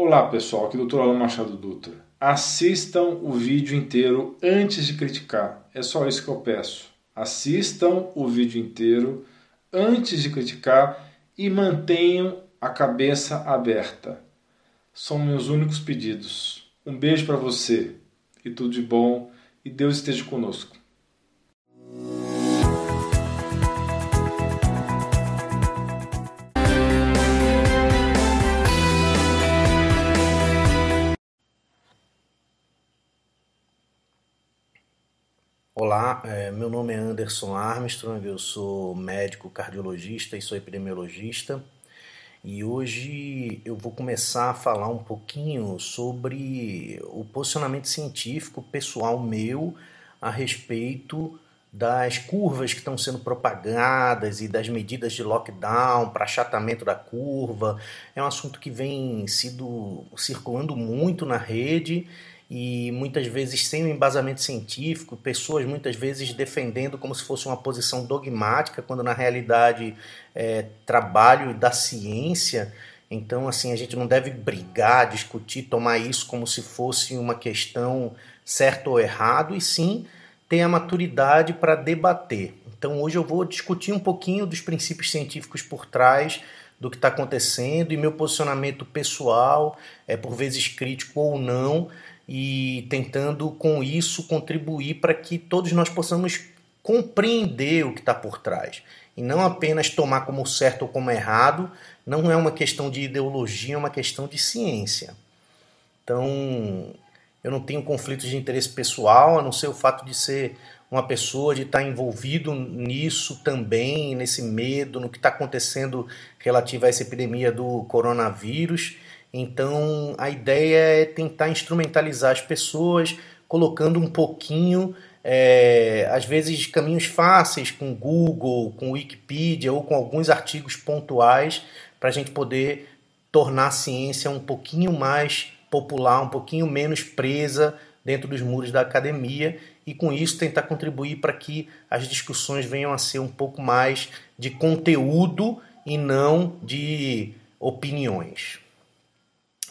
Olá pessoal, aqui é o Dr. Alan Machado Dutra. Assistam o vídeo inteiro antes de criticar. É só isso que eu peço. Assistam o vídeo inteiro antes de criticar e mantenham a cabeça aberta. São meus únicos pedidos. Um beijo para você e tudo de bom e Deus esteja conosco. Olá, é, meu nome é Anderson Armstrong, eu sou médico cardiologista e sou epidemiologista e hoje eu vou começar a falar um pouquinho sobre o posicionamento científico pessoal meu a respeito das curvas que estão sendo propagadas e das medidas de lockdown para achatamento da curva. É um assunto que vem sido circulando muito na rede e muitas vezes sem um embasamento científico, pessoas muitas vezes defendendo como se fosse uma posição dogmática, quando na realidade é trabalho da ciência. Então, assim, a gente não deve brigar, discutir, tomar isso como se fosse uma questão certo ou errado, e sim ter a maturidade para debater. Então, hoje eu vou discutir um pouquinho dos princípios científicos por trás do que está acontecendo e meu posicionamento pessoal, é por vezes crítico ou não, e tentando com isso contribuir para que todos nós possamos compreender o que está por trás e não apenas tomar como certo ou como errado. Não é uma questão de ideologia, é uma questão de ciência. Então, eu não tenho conflitos de interesse pessoal, a não ser o fato de ser uma pessoa, de estar envolvido nisso também, nesse medo, no que está acontecendo relativo a essa epidemia do coronavírus. Então a ideia é tentar instrumentalizar as pessoas, colocando um pouquinho, é, às vezes, caminhos fáceis com Google, com Wikipedia ou com alguns artigos pontuais para a gente poder tornar a ciência um pouquinho mais popular, um pouquinho menos presa dentro dos muros da academia e com isso tentar contribuir para que as discussões venham a ser um pouco mais de conteúdo e não de opiniões.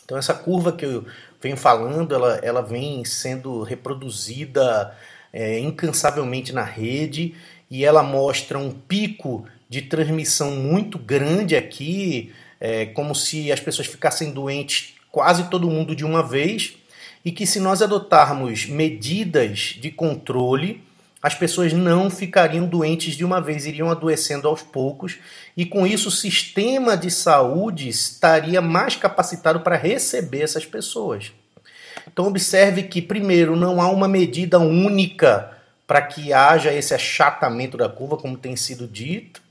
Então essa curva que eu venho falando, ela, ela vem sendo reproduzida é, incansavelmente na rede e ela mostra um pico de transmissão muito grande aqui, é, como se as pessoas ficassem doentes quase todo mundo de uma vez, e que se nós adotarmos medidas de controle, as pessoas não ficariam doentes de uma vez, iriam adoecendo aos poucos, e com isso o sistema de saúde estaria mais capacitado para receber essas pessoas. Então, observe que, primeiro, não há uma medida única para que haja esse achatamento da curva, como tem sido dito,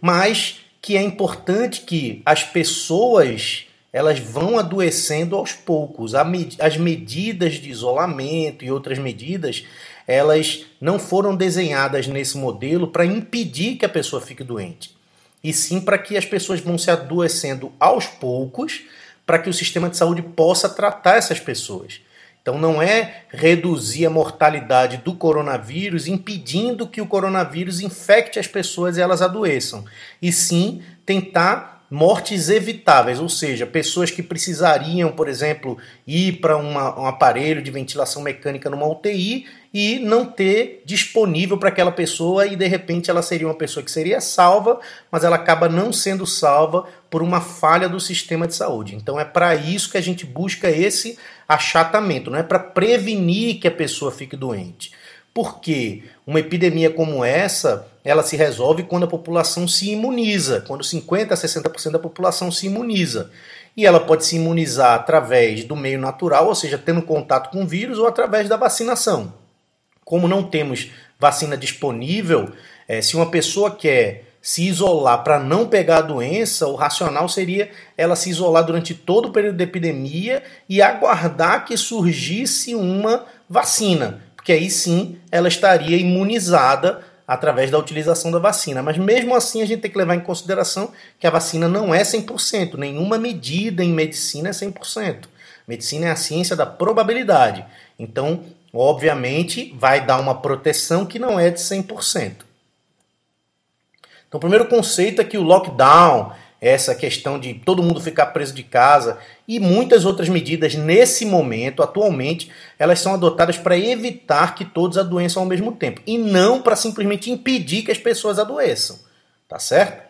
mas que é importante que as pessoas elas vão adoecendo aos poucos. As medidas de isolamento e outras medidas, elas não foram desenhadas nesse modelo para impedir que a pessoa fique doente, e sim para que as pessoas vão se adoecendo aos poucos, para que o sistema de saúde possa tratar essas pessoas. Então não é reduzir a mortalidade do coronavírus impedindo que o coronavírus infecte as pessoas e elas adoeçam, e sim tentar mortes evitáveis, ou seja, pessoas que precisariam, por exemplo, ir para um aparelho de ventilação mecânica numa UTI e não ter disponível para aquela pessoa e de repente ela seria uma pessoa que seria salva, mas ela acaba não sendo salva por uma falha do sistema de saúde. Então é para isso que a gente busca esse achatamento, não é para prevenir que a pessoa fique doente. Porque uma epidemia como essa, ela se resolve quando a população se imuniza, quando 50 a 60% da população se imuniza. E ela pode se imunizar através do meio natural, ou seja, tendo contato com o vírus, ou através da vacinação. Como não temos vacina disponível, é, se uma pessoa quer se isolar para não pegar a doença, o racional seria ela se isolar durante todo o período da epidemia e aguardar que surgisse uma vacina que aí sim ela estaria imunizada através da utilização da vacina. Mas mesmo assim a gente tem que levar em consideração que a vacina não é 100%, nenhuma medida em medicina é 100%. Medicina é a ciência da probabilidade. Então, obviamente, vai dar uma proteção que não é de 100%. Então, o primeiro conceito é que o lockdown essa questão de todo mundo ficar preso de casa e muitas outras medidas nesse momento, atualmente, elas são adotadas para evitar que todos adoeçam ao mesmo tempo e não para simplesmente impedir que as pessoas adoeçam, tá certo?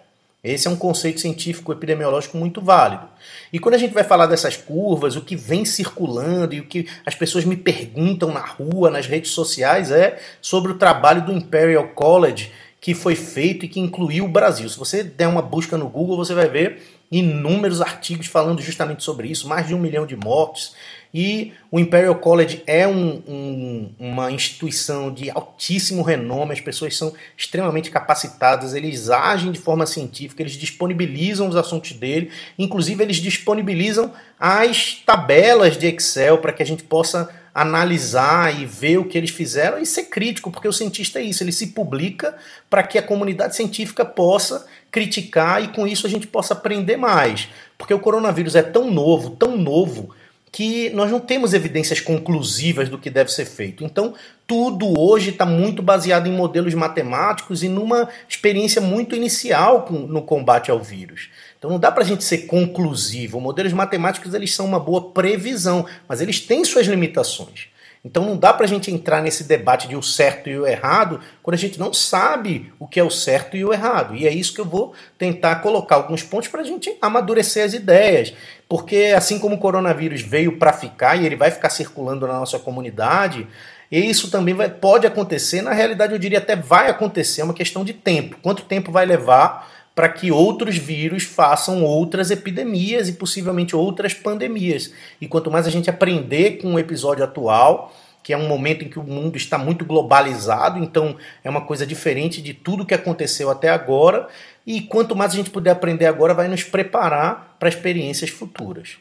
Esse é um conceito científico epidemiológico muito válido. E quando a gente vai falar dessas curvas, o que vem circulando e o que as pessoas me perguntam na rua, nas redes sociais, é sobre o trabalho do Imperial College que foi feito e que incluiu o Brasil. Se você der uma busca no Google, você vai ver inúmeros artigos falando justamente sobre isso, mais de um milhão de mortes. E o Imperial College é um, um, uma instituição de altíssimo renome, as pessoas são extremamente capacitadas, eles agem de forma científica, eles disponibilizam os assuntos dele, inclusive eles disponibilizam as tabelas de Excel para que a gente possa analisar e ver o que eles fizeram e ser crítico, porque o cientista é isso, ele se publica para que a comunidade científica possa criticar e com isso a gente possa aprender mais. Porque o coronavírus é tão novo, tão novo, que nós não temos evidências conclusivas do que deve ser feito. Então, tudo hoje está muito baseado em modelos matemáticos e numa experiência muito inicial no combate ao vírus. Então não dá para a gente ser conclusivo. Modelos matemáticos eles são uma boa previsão, mas eles têm suas limitações. Então não dá para a gente entrar nesse debate de o certo e o errado quando a gente não sabe o que é o certo e o errado. E é isso que eu vou tentar colocar alguns pontos para a gente amadurecer as ideias. Porque assim como o coronavírus veio para ficar e ele vai ficar circulando na nossa comunidade, isso também vai, pode acontecer. Na realidade, eu diria até vai acontecer, é uma questão de tempo. Quanto tempo vai levar para que outros vírus façam outras epidemias e possivelmente outras pandemias. E quanto mais a gente aprender com o episódio atual, que é um momento em que o mundo está muito globalizado, então é uma coisa diferente de tudo que aconteceu até agora, e quanto mais a gente puder aprender agora, vai nos preparar para experiências futuras.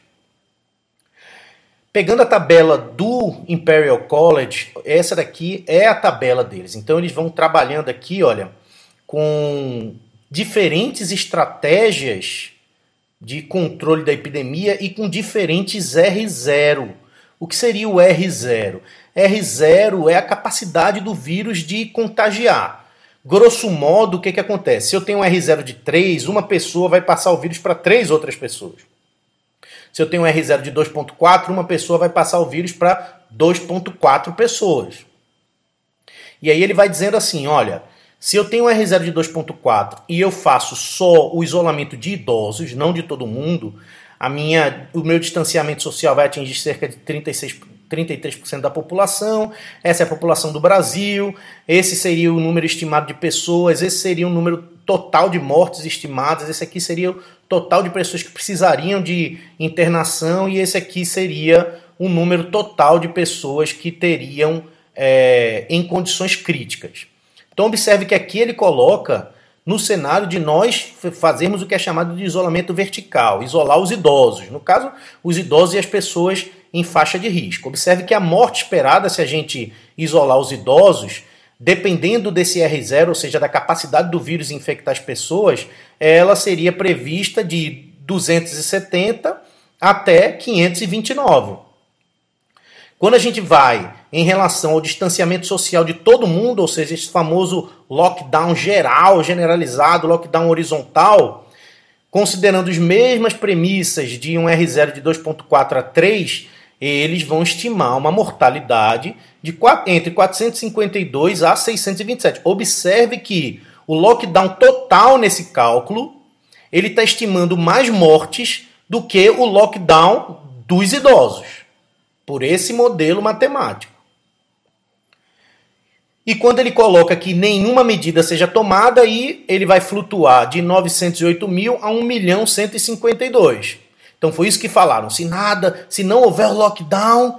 Pegando a tabela do Imperial College, essa daqui é a tabela deles. Então eles vão trabalhando aqui, olha, com diferentes estratégias de controle da epidemia e com diferentes R0. O que seria o R0? R0 é a capacidade do vírus de contagiar. Grosso modo, o que, que acontece? Se eu tenho um R0 de 3, uma pessoa vai passar o vírus para três outras pessoas. Se eu tenho um R0 de 2.4, uma pessoa vai passar o vírus para 2.4 pessoas. E aí ele vai dizendo assim, olha, se eu tenho um R0 de 2.4 e eu faço só o isolamento de idosos, não de todo mundo, a minha, o meu distanciamento social vai atingir cerca de 36, 33% da população. Essa é a população do Brasil. Esse seria o número estimado de pessoas. Esse seria o número total de mortes estimadas. Esse aqui seria o total de pessoas que precisariam de internação. E esse aqui seria o número total de pessoas que teriam é, em condições críticas. Então observe que aqui ele coloca no cenário de nós fazermos o que é chamado de isolamento vertical, isolar os idosos, no caso, os idosos e as pessoas em faixa de risco. Observe que a morte esperada, se a gente isolar os idosos, dependendo desse R0, ou seja, da capacidade do vírus infectar as pessoas, ela seria prevista de 270 até 529. Quando a gente vai em relação ao distanciamento social de todo mundo, ou seja, esse famoso lockdown geral, generalizado, lockdown horizontal, considerando as mesmas premissas de um R0 de 2.4 a 3, eles vão estimar uma mortalidade de entre 452 a 627. Observe que o lockdown total nesse cálculo, ele está estimando mais mortes do que o lockdown dos idosos por esse modelo matemático. E quando ele coloca que nenhuma medida seja tomada, aí ele vai flutuar de 908 mil a 1 milhão 152. Então foi isso que falaram. Se nada, se não houver lockdown,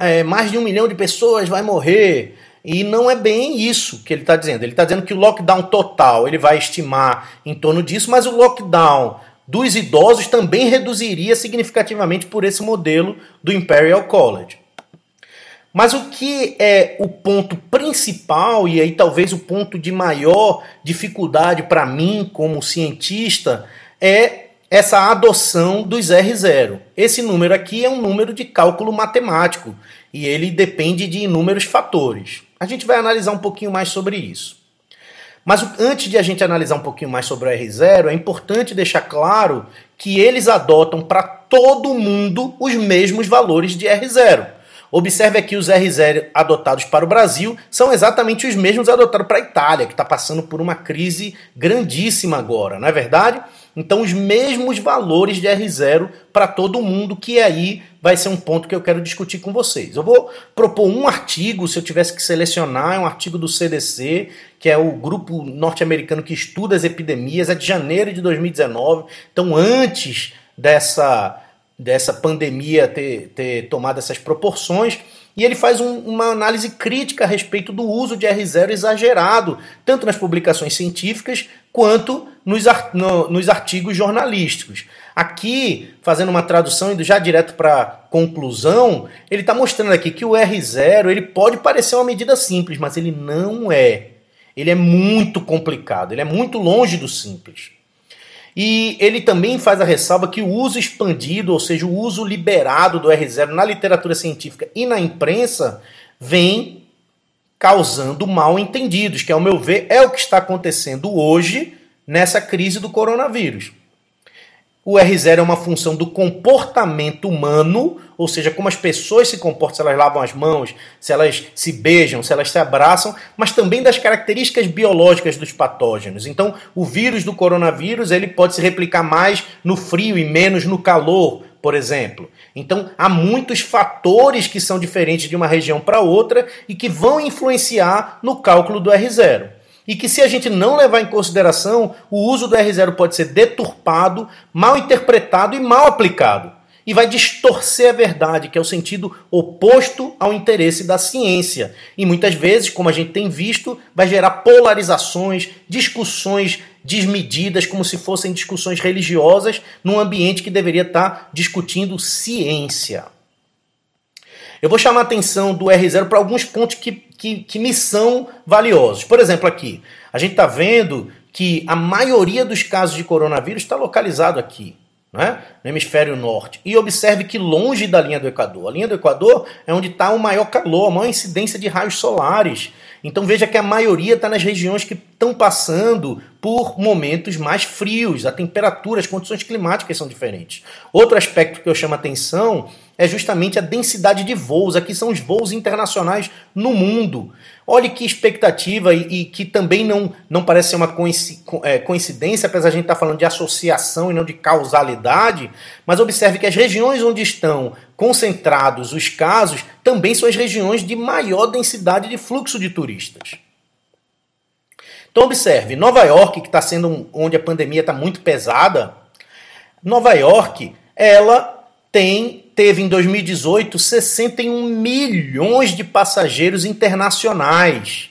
é, mais de um milhão de pessoas vai morrer. E não é bem isso que ele está dizendo. Ele está dizendo que o lockdown total ele vai estimar em torno disso, mas o lockdown dos idosos também reduziria significativamente por esse modelo do Imperial College. Mas o que é o ponto principal, e aí talvez o ponto de maior dificuldade para mim como cientista, é essa adoção dos R0. Esse número aqui é um número de cálculo matemático e ele depende de inúmeros fatores. A gente vai analisar um pouquinho mais sobre isso. Mas antes de a gente analisar um pouquinho mais sobre o R0, é importante deixar claro que eles adotam para todo mundo os mesmos valores de R0. Observe aqui os R0 adotados para o Brasil são exatamente os mesmos adotados para a Itália, que está passando por uma crise grandíssima agora, não é verdade? Então, os mesmos valores de R0 para todo mundo, que aí vai ser um ponto que eu quero discutir com vocês. Eu vou propor um artigo, se eu tivesse que selecionar, é um artigo do CDC, que é o grupo norte-americano que estuda as epidemias, é de janeiro de 2019. Então, antes dessa dessa pandemia ter, ter tomado essas proporções. E ele faz um, uma análise crítica a respeito do uso de R0 exagerado, tanto nas publicações científicas quanto nos, no, nos artigos jornalísticos. Aqui, fazendo uma tradução, indo já direto para conclusão, ele está mostrando aqui que o R0 ele pode parecer uma medida simples, mas ele não é. Ele é muito complicado, ele é muito longe do simples. E ele também faz a ressalva que o uso expandido, ou seja, o uso liberado do R0 na literatura científica e na imprensa, vem causando mal entendidos, que, ao meu ver, é o que está acontecendo hoje nessa crise do coronavírus. O R0 é uma função do comportamento humano, ou seja, como as pessoas se comportam, se elas lavam as mãos, se elas se beijam, se elas se abraçam, mas também das características biológicas dos patógenos. Então, o vírus do coronavírus ele pode se replicar mais no frio e menos no calor, por exemplo. Então, há muitos fatores que são diferentes de uma região para outra e que vão influenciar no cálculo do R0 e que se a gente não levar em consideração, o uso do R0 pode ser deturpado, mal interpretado e mal aplicado. E vai distorcer a verdade, que é o sentido oposto ao interesse da ciência. E muitas vezes, como a gente tem visto, vai gerar polarizações, discussões desmedidas, como se fossem discussões religiosas, num ambiente que deveria estar discutindo ciência. Eu vou chamar a atenção do R0 para alguns pontos que, que, que me são valiosos. Por exemplo, aqui, a gente está vendo que a maioria dos casos de coronavírus está localizado aqui. Né? no hemisfério norte. E observe que longe da linha do Equador. A linha do Equador é onde está o maior calor, a maior incidência de raios solares. Então veja que a maioria está nas regiões que estão passando por momentos mais frios, a temperatura, as condições climáticas são diferentes. Outro aspecto que eu chamo a atenção é justamente a densidade de voos. Aqui são os voos internacionais no mundo. Olhe que expectativa e, e que também não, não parece ser uma é, coincidência, apesar de a gente estar tá falando de associação e não de causalidade, mas observe que as regiões onde estão concentrados os casos também são as regiões de maior densidade de fluxo de turistas. Então observe, Nova York, que está sendo onde a pandemia está muito pesada, Nova York, ela tem teve em 2018 61 milhões de passageiros internacionais.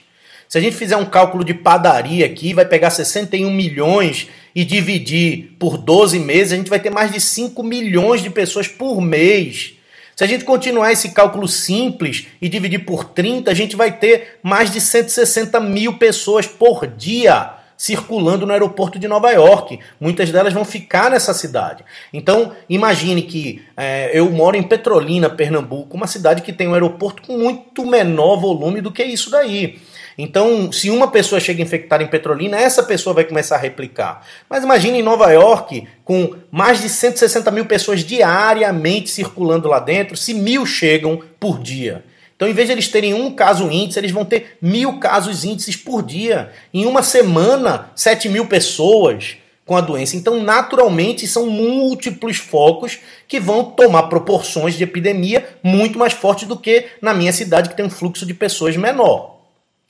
Se a gente fizer um cálculo de padaria aqui, vai pegar 61 milhões e dividir por 12 meses, a gente vai ter mais de 5 milhões de pessoas por mês. Se a gente continuar esse cálculo simples e dividir por 30, a gente vai ter mais de 160 mil pessoas por dia circulando no aeroporto de Nova York. Muitas delas vão ficar nessa cidade. Então, imagine que é, eu moro em Petrolina, Pernambuco, uma cidade que tem um aeroporto com muito menor volume do que isso daí. Então, se uma pessoa chega infectada em Petrolina, essa pessoa vai começar a replicar. Mas imagine em Nova York, com mais de 160 mil pessoas diariamente circulando lá dentro, se mil chegam por dia. Então, em vez de eles terem um caso índice, eles vão ter mil casos índices por dia. Em uma semana, 7 mil pessoas com a doença. Então, naturalmente, são múltiplos focos que vão tomar proporções de epidemia muito mais fortes do que na minha cidade, que tem um fluxo de pessoas menor.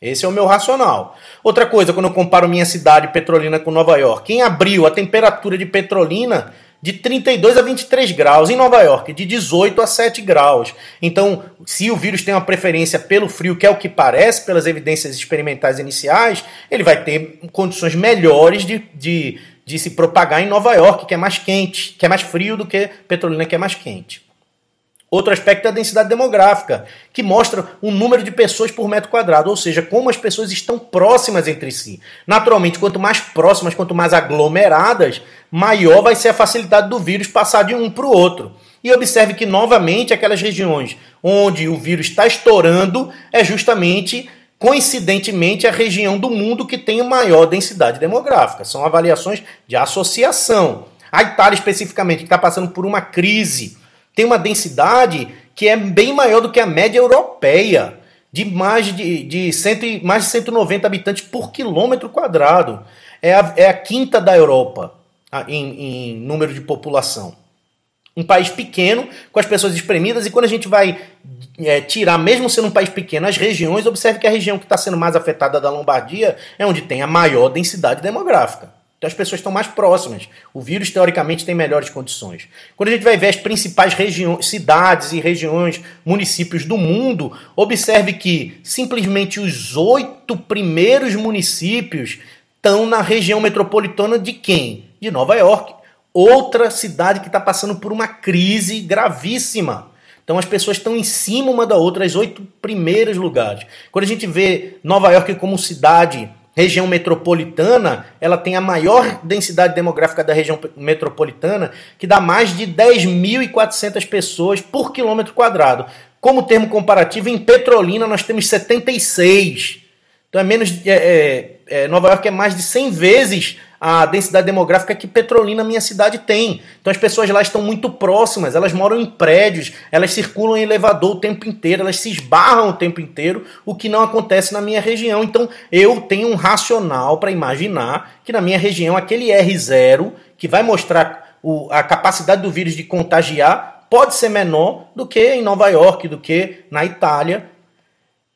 Esse é o meu racional. Outra coisa, quando eu comparo minha cidade, Petrolina, com Nova York, em abril a temperatura de Petrolina de 32 a 23 graus. Em Nova York, de 18 a 7 graus. Então, se o vírus tem uma preferência pelo frio, que é o que parece pelas evidências experimentais iniciais, ele vai ter condições melhores de, de, de se propagar em Nova York, que é mais quente, que é mais frio do que Petrolina, que é mais quente. Outro aspecto é a densidade demográfica, que mostra o número de pessoas por metro quadrado, ou seja, como as pessoas estão próximas entre si. Naturalmente, quanto mais próximas, quanto mais aglomeradas, maior vai ser a facilidade do vírus passar de um para o outro. E observe que, novamente, aquelas regiões onde o vírus está estourando é justamente coincidentemente, a região do mundo que tem maior densidade demográfica. São avaliações de associação. A Itália, especificamente, que está passando por uma crise, tem uma densidade que é bem maior do que a média europeia, de mais de, de, cento, mais de 190 habitantes por quilômetro quadrado. É a, é a quinta da Europa em, em número de população. Um país pequeno, com as pessoas espremidas, e quando a gente vai é, tirar, mesmo sendo um país pequeno, as regiões, observe que a região que está sendo mais afetada da Lombardia é onde tem a maior densidade demográfica. Então as pessoas estão mais próximas. O vírus, teoricamente, tem melhores condições. Quando a gente vai ver as principais regiões, cidades e regiões, municípios do mundo, observe que simplesmente os oito primeiros municípios estão na região metropolitana de quem? De Nova York. Outra cidade que está passando por uma crise gravíssima. Então as pessoas estão em cima uma da outra, as oito primeiros lugares. Quando a gente vê Nova York como cidade região metropolitana, ela tem a maior densidade demográfica da região metropolitana, que dá mais de 10.400 pessoas por quilômetro quadrado. Como termo comparativo, em Petrolina nós temos 76. Então é menos. É, é, é, Nova York é mais de 100 vezes a densidade demográfica que Petrolina, minha cidade, tem. Então as pessoas lá estão muito próximas, elas moram em prédios, elas circulam em elevador o tempo inteiro, elas se esbarram o tempo inteiro, o que não acontece na minha região. Então eu tenho um racional para imaginar que na minha região aquele R0, que vai mostrar o, a capacidade do vírus de contagiar, pode ser menor do que em Nova York, do que na Itália,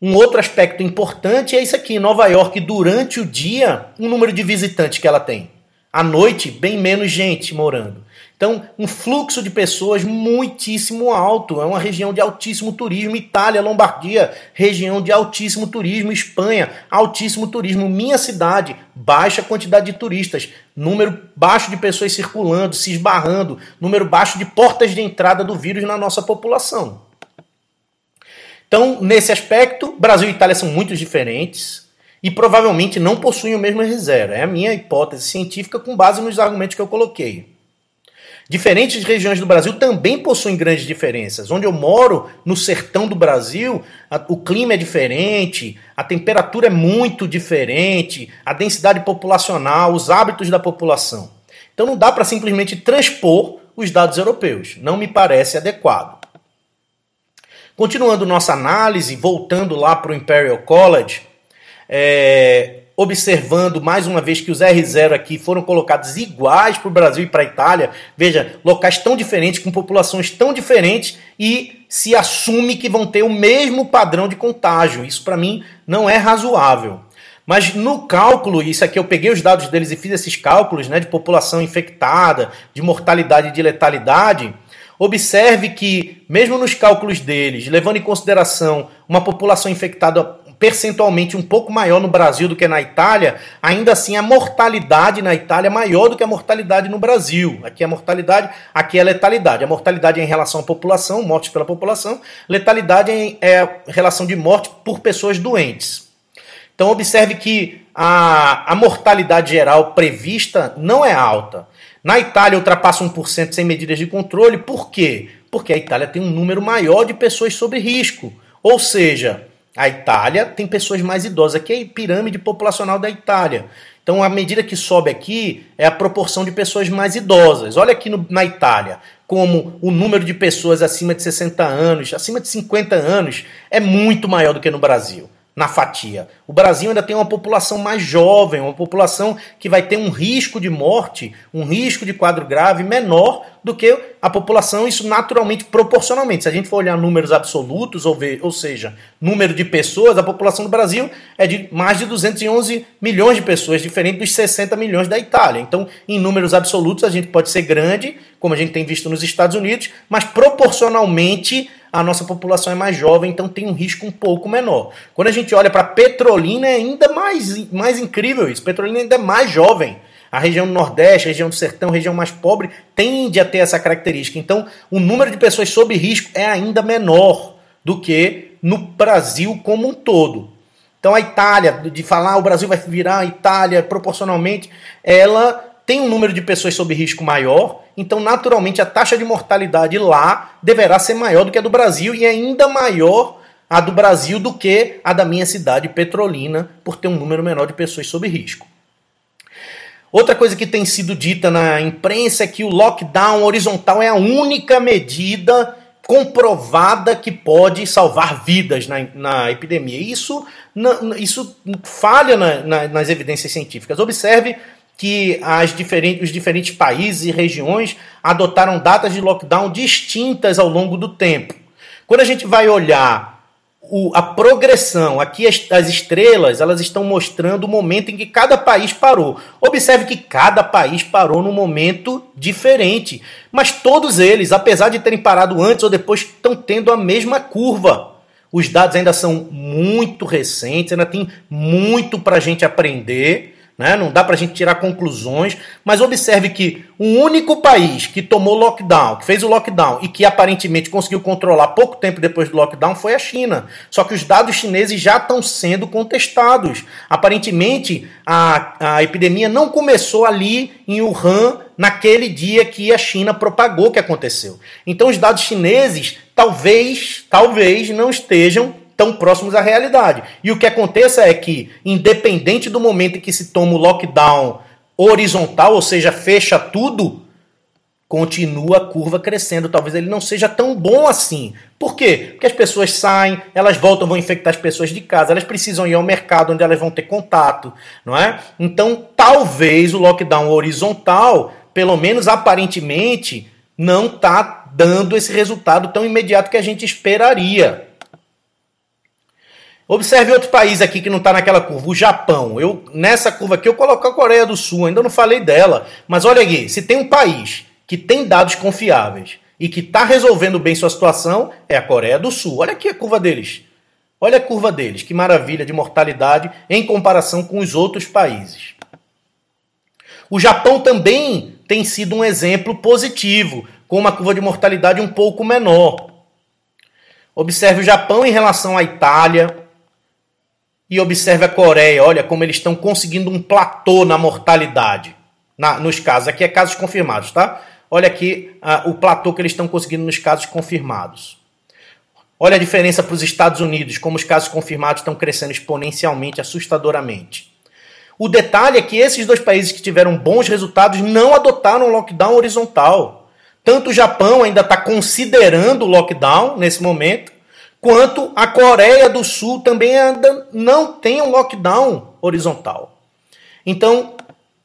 um outro aspecto importante é isso aqui: Nova York, durante o dia, o número de visitantes que ela tem. À noite, bem menos gente morando. Então, um fluxo de pessoas muitíssimo alto. É uma região de altíssimo turismo. Itália, Lombardia, região de altíssimo turismo. Espanha, altíssimo turismo. Minha cidade, baixa quantidade de turistas. Número baixo de pessoas circulando, se esbarrando. Número baixo de portas de entrada do vírus na nossa população. Então, nesse aspecto, Brasil e Itália são muito diferentes e provavelmente não possuem o mesmo R0. É a minha hipótese científica com base nos argumentos que eu coloquei. Diferentes regiões do Brasil também possuem grandes diferenças. Onde eu moro, no sertão do Brasil, a, o clima é diferente, a temperatura é muito diferente, a densidade populacional, os hábitos da população. Então não dá para simplesmente transpor os dados europeus. Não me parece adequado. Continuando nossa análise, voltando lá para o Imperial College, é, observando mais uma vez que os R0 aqui foram colocados iguais para o Brasil e para a Itália. Veja, locais tão diferentes, com populações tão diferentes e se assume que vão ter o mesmo padrão de contágio. Isso para mim não é razoável. Mas no cálculo, isso aqui eu peguei os dados deles e fiz esses cálculos né, de população infectada, de mortalidade e de letalidade. Observe que, mesmo nos cálculos deles, levando em consideração uma população infectada percentualmente um pouco maior no Brasil do que na Itália, ainda assim a mortalidade na Itália é maior do que a mortalidade no Brasil. Aqui é a mortalidade, aqui é a letalidade. A mortalidade é em relação à população, mortes pela população, letalidade é a relação de morte por pessoas doentes. Então observe que a, a mortalidade geral prevista não é alta. Na Itália ultrapassa 1% sem medidas de controle. Por quê? Porque a Itália tem um número maior de pessoas sob risco. Ou seja, a Itália tem pessoas mais idosas. Aqui é a pirâmide populacional da Itália. Então, a medida que sobe aqui é a proporção de pessoas mais idosas. Olha aqui no, na Itália, como o número de pessoas acima de 60 anos, acima de 50 anos, é muito maior do que no Brasil na fatia. O Brasil ainda tem uma população mais jovem, uma população que vai ter um risco de morte, um risco de quadro grave menor do que a população, isso naturalmente, proporcionalmente. Se a gente for olhar números absolutos, ou, ver, ou seja, número de pessoas, a população do Brasil é de mais de 211 milhões de pessoas, diferente dos 60 milhões da Itália. Então, em números absolutos, a gente pode ser grande, como a gente tem visto nos Estados Unidos, mas proporcionalmente a nossa população é mais jovem, então tem um risco um pouco menor. Quando a gente olha para Petrolina, é ainda mais, mais incrível isso. Petrolina ainda é mais jovem. A região do Nordeste, região do Sertão, região mais pobre, tende a ter essa característica. Então, o número de pessoas sob risco é ainda menor do que no Brasil como um todo. Então, a Itália, de falar o Brasil vai virar a Itália proporcionalmente, ela tem um número de pessoas sob risco maior, então naturalmente a taxa de mortalidade lá deverá ser maior do que a do Brasil e ainda maior a do Brasil do que a da minha cidade petrolina, por ter um número menor de pessoas sob risco. Outra coisa que tem sido dita na imprensa é que o lockdown horizontal é a única medida comprovada que pode salvar vidas na, na epidemia. Isso, na, isso falha na, na, nas evidências científicas. Observe que as diferentes, os diferentes países e regiões adotaram datas de lockdown distintas ao longo do tempo. Quando a gente vai olhar o, a progressão, aqui as, as, estrelas, elas estão mostrando o momento em que cada país parou. Observe que cada país parou num momento diferente, mas todos eles, apesar de terem parado antes ou depois, estão tendo a mesma curva. Os dados ainda são muito recentes, ainda tem muito para a gente aprender. Né? Não dá para a gente tirar conclusões, mas observe que o único país que tomou lockdown, que fez o lockdown e que aparentemente conseguiu controlar pouco tempo depois do lockdown foi a China. Só que os dados chineses já estão sendo contestados. Aparentemente, a, a epidemia não começou ali em Wuhan naquele dia que a China propagou o que aconteceu. Então, os dados chineses talvez, talvez não estejam tão próximos à realidade. E o que aconteça é que, independente do momento em que se toma o lockdown horizontal, ou seja, fecha tudo, continua a curva crescendo. Talvez ele não seja tão bom assim. Por quê? Porque as pessoas saem, elas voltam, vão infectar as pessoas de casa, elas precisam ir ao mercado onde elas vão ter contato, não é? Então, talvez o lockdown horizontal, pelo menos aparentemente, não está dando esse resultado tão imediato que a gente esperaria. Observe outro país aqui que não está naquela curva, o Japão. Eu nessa curva aqui eu coloco a Coreia do Sul, ainda não falei dela, mas olha aqui, se tem um país que tem dados confiáveis e que está resolvendo bem sua situação, é a Coreia do Sul. Olha aqui a curva deles. Olha a curva deles, que maravilha de mortalidade em comparação com os outros países. O Japão também tem sido um exemplo positivo, com uma curva de mortalidade um pouco menor. Observe o Japão em relação à Itália, e observe a Coreia, olha como eles estão conseguindo um platô na mortalidade, na, nos casos. Aqui é casos confirmados, tá? Olha aqui uh, o platô que eles estão conseguindo nos casos confirmados. Olha a diferença para os Estados Unidos, como os casos confirmados estão crescendo exponencialmente, assustadoramente. O detalhe é que esses dois países que tiveram bons resultados não adotaram lockdown horizontal. Tanto o Japão ainda está considerando o lockdown nesse momento, quanto a Coreia do Sul também ainda não tem um lockdown horizontal. Então,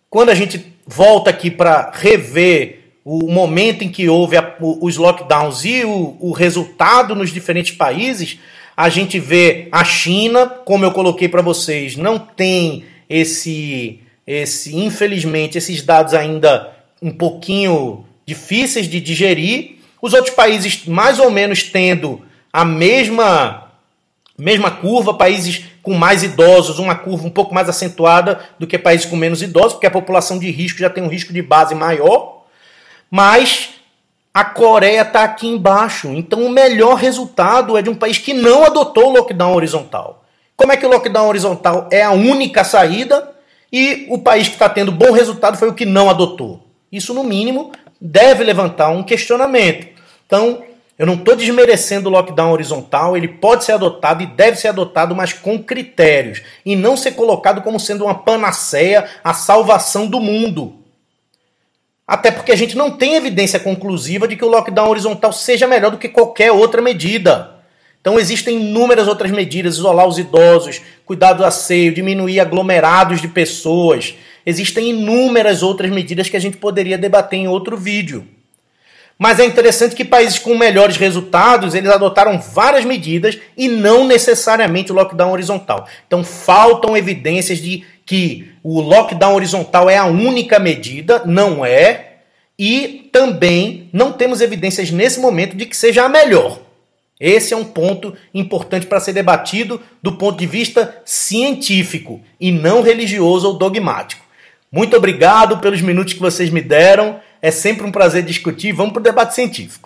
quando a gente volta aqui para rever o momento em que houve a, os lockdowns e o, o resultado nos diferentes países, a gente vê a China, como eu coloquei para vocês, não tem esse, esse, infelizmente, esses dados ainda um pouquinho difíceis de digerir. Os outros países mais ou menos tendo a mesma mesma curva, países com mais idosos, uma curva um pouco mais acentuada do que países com menos idosos, porque a população de risco já tem um risco de base maior. Mas a Coreia está aqui embaixo. Então o melhor resultado é de um país que não adotou o lockdown horizontal. Como é que o lockdown horizontal é a única saída e o país que está tendo bom resultado foi o que não adotou? Isso, no mínimo, deve levantar um questionamento. Então, eu não estou desmerecendo o lockdown horizontal, ele pode ser adotado e deve ser adotado, mas com critérios, e não ser colocado como sendo uma panaceia, a salvação do mundo. Até porque a gente não tem evidência conclusiva de que o lockdown horizontal seja melhor do que qualquer outra medida. Então existem inúmeras outras medidas, isolar os idosos, cuidar do asseio, diminuir aglomerados de pessoas. Existem inúmeras outras medidas que a gente poderia debater em outro vídeo. Mas é interessante que países com melhores resultados, eles adotaram várias medidas e não necessariamente o lockdown horizontal. Então faltam evidências de que o lockdown horizontal é a única medida, não é, e também não temos evidências nesse momento de que seja a melhor. Esse é um ponto importante para ser debatido do ponto de vista científico e não religioso ou dogmático. Muito obrigado pelos minutos que vocês me deram. É sempre um prazer discutir. Vamos para o debate científico.